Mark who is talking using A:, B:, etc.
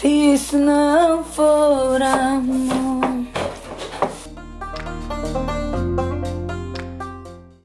A: Se isso não for amor.